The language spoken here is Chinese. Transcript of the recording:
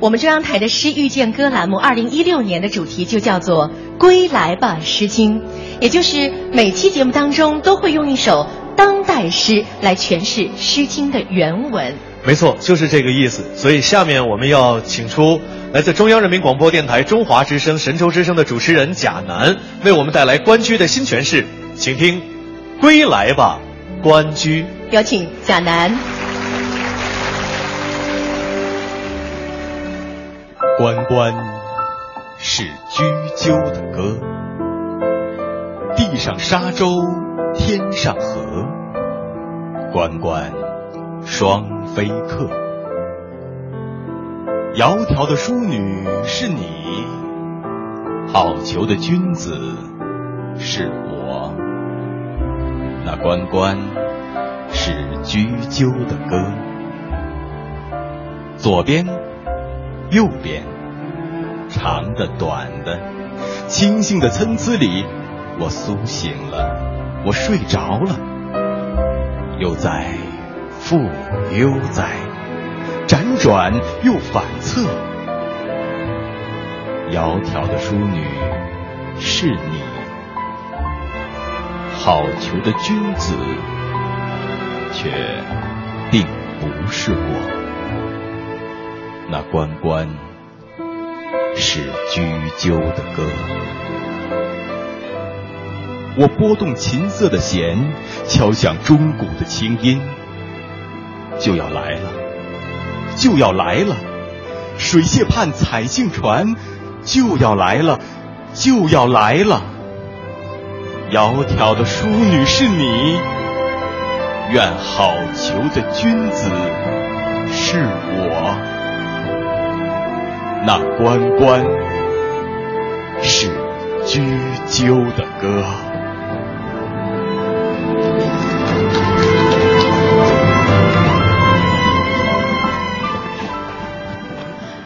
我们中央台的诗遇见歌栏目，二零一六年的主题就叫做“归来吧，诗经”，也就是每期节目当中都会用一首当代诗来诠释《诗经》的原文。没错，就是这个意思。所以下面我们要请出来自中央人民广播电台中华之声、神州之声的主持人贾楠，为我们带来《关雎》的新诠释，请听《归来吧，关雎》。有请贾楠。关关是雎鸠的歌，地上沙洲，天上河。关关双飞客，窈窕的淑女是你，好逑的君子是我。那关关是雎鸠的歌，左边。右边，长的、短的，清新的参差里，我苏醒了，我睡着了，悠哉，复悠哉，辗转又反侧。窈窕的淑女是你，好逑的君子却并不是我。那关关是雎鸠的歌，我拨动琴瑟的弦，敲响钟鼓的清音，就要来了，就要来了，水榭畔采杏船，就要来了，就要来了，窈窕的淑女是你，愿好逑的君子是我。那关关是雎鸠的歌。